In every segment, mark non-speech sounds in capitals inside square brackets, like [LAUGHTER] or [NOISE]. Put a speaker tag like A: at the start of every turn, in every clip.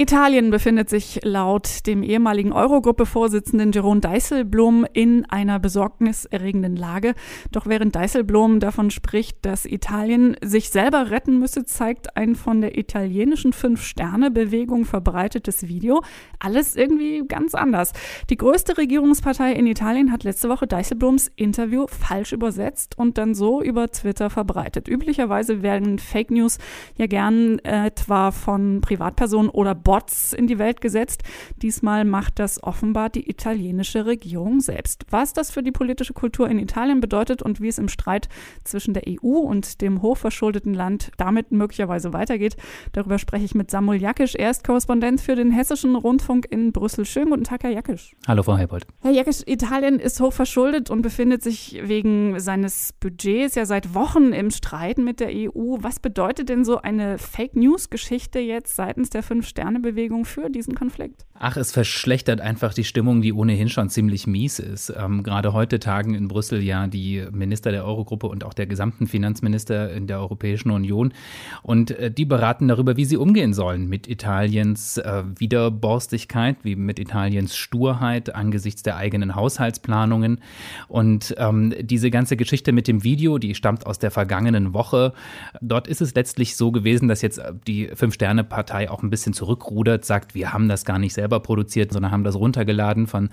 A: Italien befindet sich laut dem ehemaligen Eurogruppe-Vorsitzenden Jerome Dijsselbloem in einer besorgniserregenden Lage. Doch während Dijsselbloem davon spricht, dass Italien sich selber retten müsse, zeigt ein von der italienischen Fünf-Sterne-Bewegung verbreitetes Video alles irgendwie ganz anders. Die größte Regierungspartei in Italien hat letzte Woche Dijsselbloems Interview falsch übersetzt und dann so über Twitter verbreitet. Üblicherweise werden Fake News ja gern äh, etwa von Privatpersonen oder Bots in die Welt gesetzt. Diesmal macht das offenbar die italienische Regierung selbst. Was das für die politische Kultur in Italien bedeutet und wie es im Streit zwischen der EU und dem hochverschuldeten Land damit möglicherweise weitergeht, darüber spreche ich mit Samuel Jakisch. Er ist Korrespondent für den Hessischen Rundfunk in Brüssel. Schönen guten Tag, Herr Jakisch.
B: Hallo, Frau Heibold.
A: Herr Jakisch, Italien ist hochverschuldet und befindet sich wegen seines Budgets ja seit Wochen im Streit mit der EU. Was bedeutet denn so eine Fake News-Geschichte jetzt seitens der Fünf-Sterne? Bewegung für diesen Konflikt?
B: Ach, es verschlechtert einfach die Stimmung, die ohnehin schon ziemlich mies ist. Ähm, gerade heute tagen in Brüssel ja die Minister der Eurogruppe und auch der gesamten Finanzminister in der Europäischen Union. Und äh, die beraten darüber, wie sie umgehen sollen mit Italiens äh, Widerborstigkeit, wie mit Italiens Sturheit angesichts der eigenen Haushaltsplanungen. Und ähm, diese ganze Geschichte mit dem Video, die stammt aus der vergangenen Woche. Dort ist es letztlich so gewesen, dass jetzt die Fünf-Sterne-Partei auch ein bisschen zurückrudert, sagt, wir haben das gar nicht selber produziert, sondern haben das runtergeladen von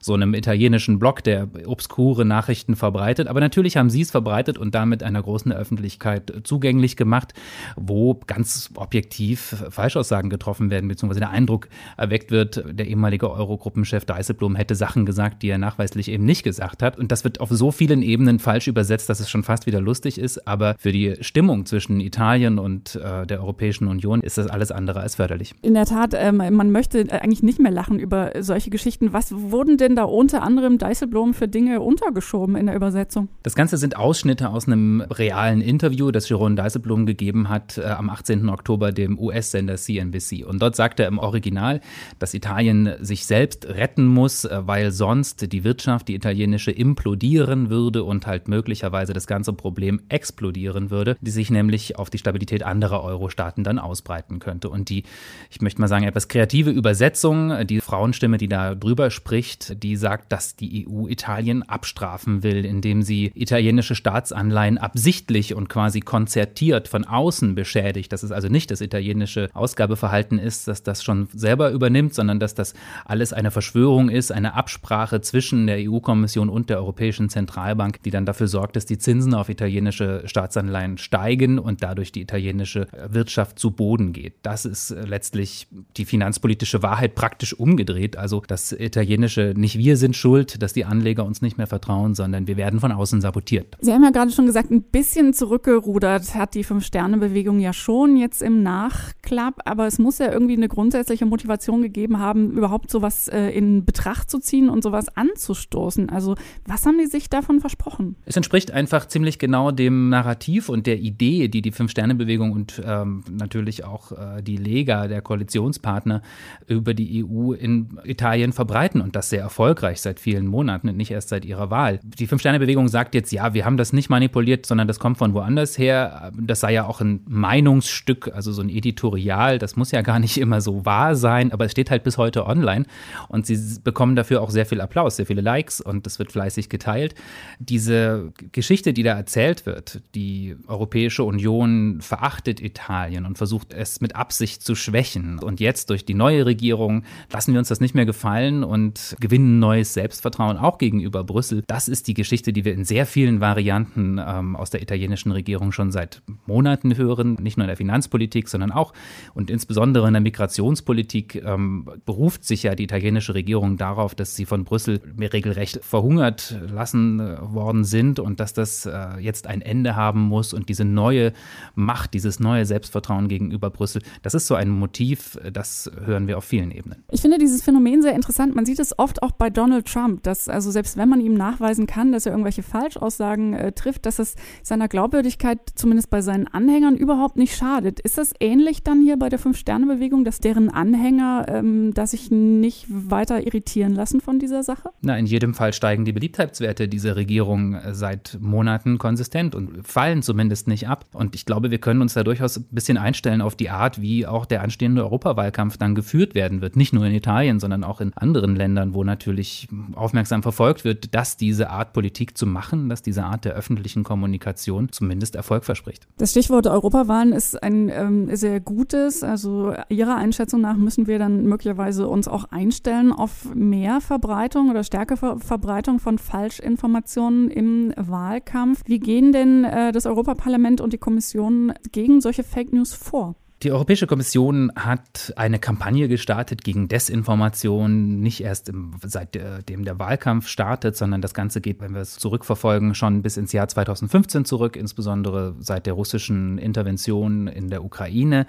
B: so einem italienischen Blog, der obskure Nachrichten verbreitet. Aber natürlich haben sie es verbreitet und damit einer großen Öffentlichkeit zugänglich gemacht, wo ganz objektiv Falschaussagen getroffen werden, beziehungsweise der Eindruck erweckt wird, der ehemalige Eurogruppenchef Dijsselbloem hätte Sachen gesagt, die er nachweislich eben nicht gesagt hat. Und das wird auf so vielen Ebenen falsch übersetzt, dass es schon fast wieder lustig ist. Aber für die Stimmung zwischen Italien und äh, der Europäischen Union ist das alles andere als förderlich.
A: In der Tat, ähm, man möchte eigentlich nicht mehr lachen über solche Geschichten. Was wurden denn da unter anderem Dijsselbloem für Dinge untergeschoben in der Übersetzung?
B: Das Ganze sind Ausschnitte aus einem realen Interview, das Jeroen Dijsselbloem gegeben hat äh, am 18. Oktober dem US-Sender CNBC. Und dort sagt er im Original, dass Italien sich selbst retten muss, äh, weil sonst die Wirtschaft, die italienische, implodieren würde und halt möglicherweise das ganze Problem explodieren würde, die sich nämlich auf die Stabilität anderer Euro-Staaten dann ausbreiten könnte. Und die, ich möchte mal sagen, etwas kreative Übersetzung, die Frauenstimme, die da drüber spricht, die sagt, dass die EU Italien abstrafen will, indem sie italienische Staatsanleihen absichtlich und quasi konzertiert von außen beschädigt. Dass es also nicht das italienische Ausgabeverhalten ist, dass das schon selber übernimmt, sondern dass das alles eine Verschwörung ist, eine Absprache zwischen der EU-Kommission und der Europäischen Zentralbank, die dann dafür sorgt, dass die Zinsen auf italienische Staatsanleihen steigen und dadurch die italienische Wirtschaft zu Boden geht. Das ist letztlich die finanzpolitische Wahrheit praktisch umgedreht. Also das Italienische, nicht wir sind schuld, dass die Anleger uns nicht mehr vertrauen, sondern wir werden von außen sabotiert.
A: Sie haben ja gerade schon gesagt, ein bisschen zurückgerudert hat die Fünf-Sterne-Bewegung ja schon jetzt im Nachklapp, aber es muss ja irgendwie eine grundsätzliche Motivation gegeben haben, überhaupt sowas äh, in Betracht zu ziehen und sowas anzustoßen. Also was haben die sich davon versprochen?
B: Es entspricht einfach ziemlich genau dem Narrativ und der Idee, die die Fünf-Sterne-Bewegung und ähm, natürlich auch äh, die Lega, der Koalitionspartner, über die EU in Italien verbreiten und das sehr erfolgreich seit vielen Monaten und nicht erst seit ihrer Wahl. Die Fünf-Sterne-Bewegung sagt jetzt, ja, wir haben das nicht manipuliert, sondern das kommt von woanders her. Das sei ja auch ein Meinungsstück, also so ein Editorial. Das muss ja gar nicht immer so wahr sein, aber es steht halt bis heute online und sie bekommen dafür auch sehr viel Applaus, sehr viele Likes und das wird fleißig geteilt. Diese Geschichte, die da erzählt wird, die Europäische Union verachtet Italien und versucht es mit Absicht zu schwächen und jetzt durch die neue Regierung lassen wir uns das nicht mehr gefallen und gewinnen neues Selbstvertrauen auch gegenüber Brüssel. Das ist die Geschichte, die wir in sehr vielen Varianten ähm, aus der italienischen Regierung schon seit Monaten hören. Nicht nur in der Finanzpolitik, sondern auch und insbesondere in der Migrationspolitik ähm, beruft sich ja die italienische Regierung darauf, dass sie von Brüssel regelrecht verhungert lassen äh, worden sind und dass das äh, jetzt ein Ende haben muss und diese neue Macht, dieses neue Selbstvertrauen gegenüber Brüssel, das ist so ein Motiv, Narrativ. Das hören wir auf vielen Ebenen.
A: Ich finde dieses Phänomen sehr interessant. Man sieht es oft auch bei Donald Trump, dass also selbst wenn man ihm nachweisen kann, dass er irgendwelche Falschaussagen äh, trifft, dass es seiner Glaubwürdigkeit zumindest bei seinen Anhängern überhaupt nicht schadet. Ist das ähnlich dann hier bei der Fünf-Sterne-Bewegung, dass deren Anhänger ähm, da sich nicht weiter irritieren lassen von dieser Sache?
B: Na, in jedem Fall steigen die Beliebtheitswerte dieser Regierung äh, seit Monaten konsistent und fallen zumindest nicht ab. Und ich glaube, wir können uns da durchaus ein bisschen einstellen auf die Art, wie auch der anstehende Europawahlkampf dann geführt werden wird. Nicht nur in Italien, sondern auch in anderen Ländern, wo natürlich aufmerksam verfolgt wird, dass diese Art Politik zu machen, dass diese Art der öffentlichen Kommunikation zumindest Erfolg verspricht.
A: Das Stichwort Europawahlen ist ein ähm, sehr gutes. Also Ihrer Einschätzung nach müssen wir dann möglicherweise uns auch einstellen auf mehr Verbreitung oder stärkere Verbreitung von Falschinformationen im Wahlkampf. Wie gehen denn äh, das Europaparlament und die Kommission gegen solche Fake News vor?
B: Die Europäische Kommission hat eine Kampagne gestartet gegen Desinformation, nicht erst im, seitdem der Wahlkampf startet, sondern das Ganze geht, wenn wir es zurückverfolgen, schon bis ins Jahr 2015 zurück, insbesondere seit der russischen Intervention in der Ukraine.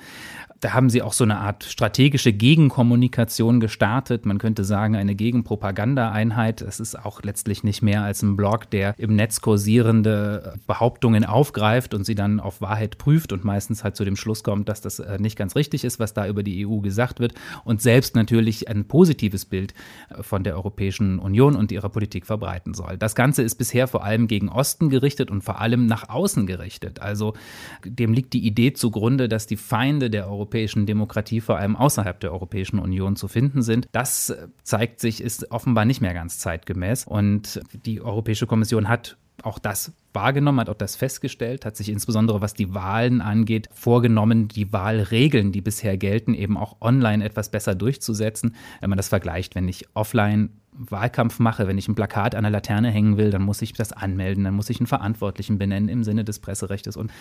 B: Da haben sie auch so eine Art strategische Gegenkommunikation gestartet. Man könnte sagen, eine Gegenpropagandaeinheit. Es ist auch letztlich nicht mehr als ein Blog, der im Netz kursierende Behauptungen aufgreift und sie dann auf Wahrheit prüft und meistens halt zu dem Schluss kommt, dass das äh, nicht ganz richtig ist, was da über die EU gesagt wird und selbst natürlich ein positives Bild äh, von der Europäischen Union und ihrer Politik verbreiten soll. Das Ganze ist bisher vor allem gegen Osten gerichtet und vor allem nach außen gerichtet. Also dem liegt die Idee zugrunde, dass die Feinde der europäischen Demokratie vor allem außerhalb der Europäischen Union zu finden sind. Das äh, zeigt sich, ist offenbar nicht mehr ganz zeitgemäß und die Europäische Kommission hat auch das wahrgenommen, hat auch das festgestellt, hat sich insbesondere was die Wahlen angeht, vorgenommen, die Wahlregeln, die bisher gelten, eben auch online etwas besser durchzusetzen. Wenn man das vergleicht, wenn ich offline Wahlkampf mache, wenn ich ein Plakat an der Laterne hängen will, dann muss ich das anmelden, dann muss ich einen Verantwortlichen benennen im Sinne des Presserechtes. Und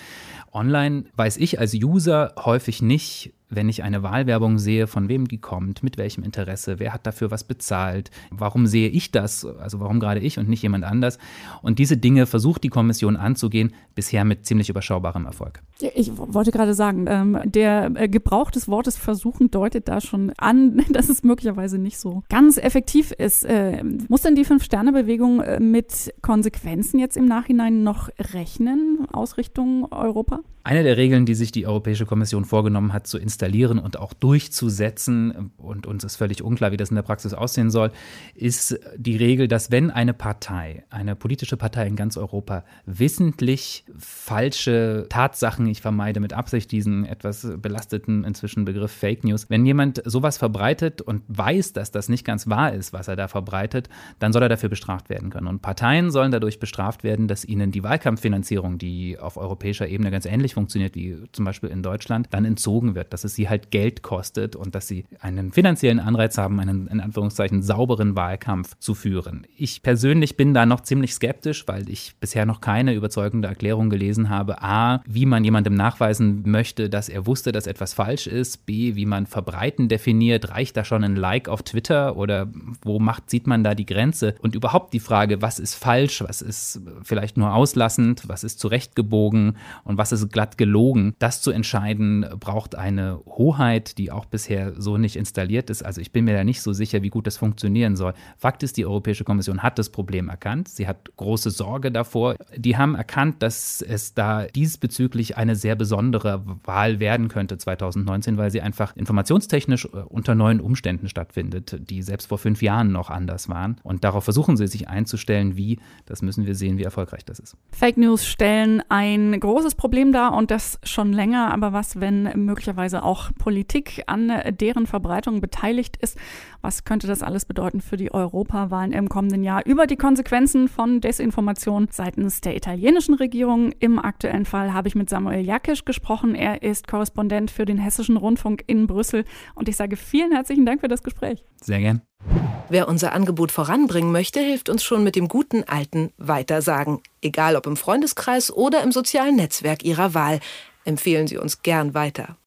B: online weiß ich als User häufig nicht, wenn ich eine Wahlwerbung sehe, von wem die kommt, mit welchem Interesse, wer hat dafür was bezahlt, warum sehe ich das, also warum gerade ich und nicht jemand anders. Und diese Dinge versucht die Kommission anzugehen, bisher mit ziemlich überschaubarem Erfolg.
A: Ich wollte gerade sagen, ähm, der äh, Gebrauch des Wortes versuchen deutet da schon an, [LAUGHS] dass es möglicherweise nicht so ganz effektiv ist. Äh, muss denn die Fünf-Sterne-Bewegung äh, mit Konsequenzen jetzt im Nachhinein noch rechnen aus Richtung Europa?
B: Eine der Regeln, die sich die Europäische Kommission vorgenommen hat, zu installieren und auch durchzusetzen, und uns ist völlig unklar, wie das in der Praxis aussehen soll, ist die Regel, dass wenn eine Partei, eine politische Partei in ganz Europa, wissentlich falsche Tatsachen, ich vermeide mit Absicht diesen etwas belasteten inzwischen Begriff Fake News, wenn jemand sowas verbreitet und weiß, dass das nicht ganz wahr ist, was er da verbreitet, dann soll er dafür bestraft werden können. Und Parteien sollen dadurch bestraft werden, dass ihnen die Wahlkampffinanzierung, die auf europäischer Ebene ganz ähnlich funktioniert wie zum Beispiel in Deutschland, dann entzogen wird, dass es sie halt Geld kostet und dass sie einen finanziellen Anreiz haben, einen in Anführungszeichen sauberen Wahlkampf zu führen. Ich persönlich bin da noch ziemlich skeptisch, weil ich bisher noch keine überzeugende Erklärung gelesen habe. A, wie man jemandem nachweisen möchte, dass er wusste, dass etwas falsch ist. B, wie man verbreiten definiert. Reicht da schon ein Like auf Twitter oder wo macht, sieht man da die Grenze? Und überhaupt die Frage, was ist falsch, was ist vielleicht nur auslassend, was ist zurechtgebogen und was ist glatt gelogen. Das zu entscheiden braucht eine Hoheit, die auch bisher so nicht installiert ist. Also ich bin mir da nicht so sicher, wie gut das funktionieren soll. Fakt ist, die Europäische Kommission hat das Problem erkannt. Sie hat große Sorge davor. Die haben erkannt, dass es da diesbezüglich eine sehr besondere Wahl werden könnte 2019, weil sie einfach informationstechnisch äh, unter neuen Umständen stattfindet, die selbst vor fünf Jahren noch anders waren. Und darauf versuchen sie sich einzustellen, wie, das müssen wir sehen, wie erfolgreich das ist.
A: Fake News stellen ein großes Problem dar und das schon länger. Aber was, wenn möglicherweise auch Politik an deren Verbreitung beteiligt ist? Was könnte das alles bedeuten für die Europawahlen im kommenden Jahr? Über die Konsequenzen von Desinformation seitens der italienischen Regierung im aktuellen Fall habe ich mit Samuel Jakisch gesprochen. Er ist Korrespondent für den Hessischen Rundfunk in Brüssel. Und ich sage vielen herzlichen Dank für das Gespräch.
B: Sehr gern.
C: Wer unser Angebot voranbringen möchte, hilft uns schon mit dem guten alten Weitersagen. Egal ob im Freundeskreis oder im sozialen Netzwerk Ihrer Wahl. Empfehlen Sie uns gern weiter.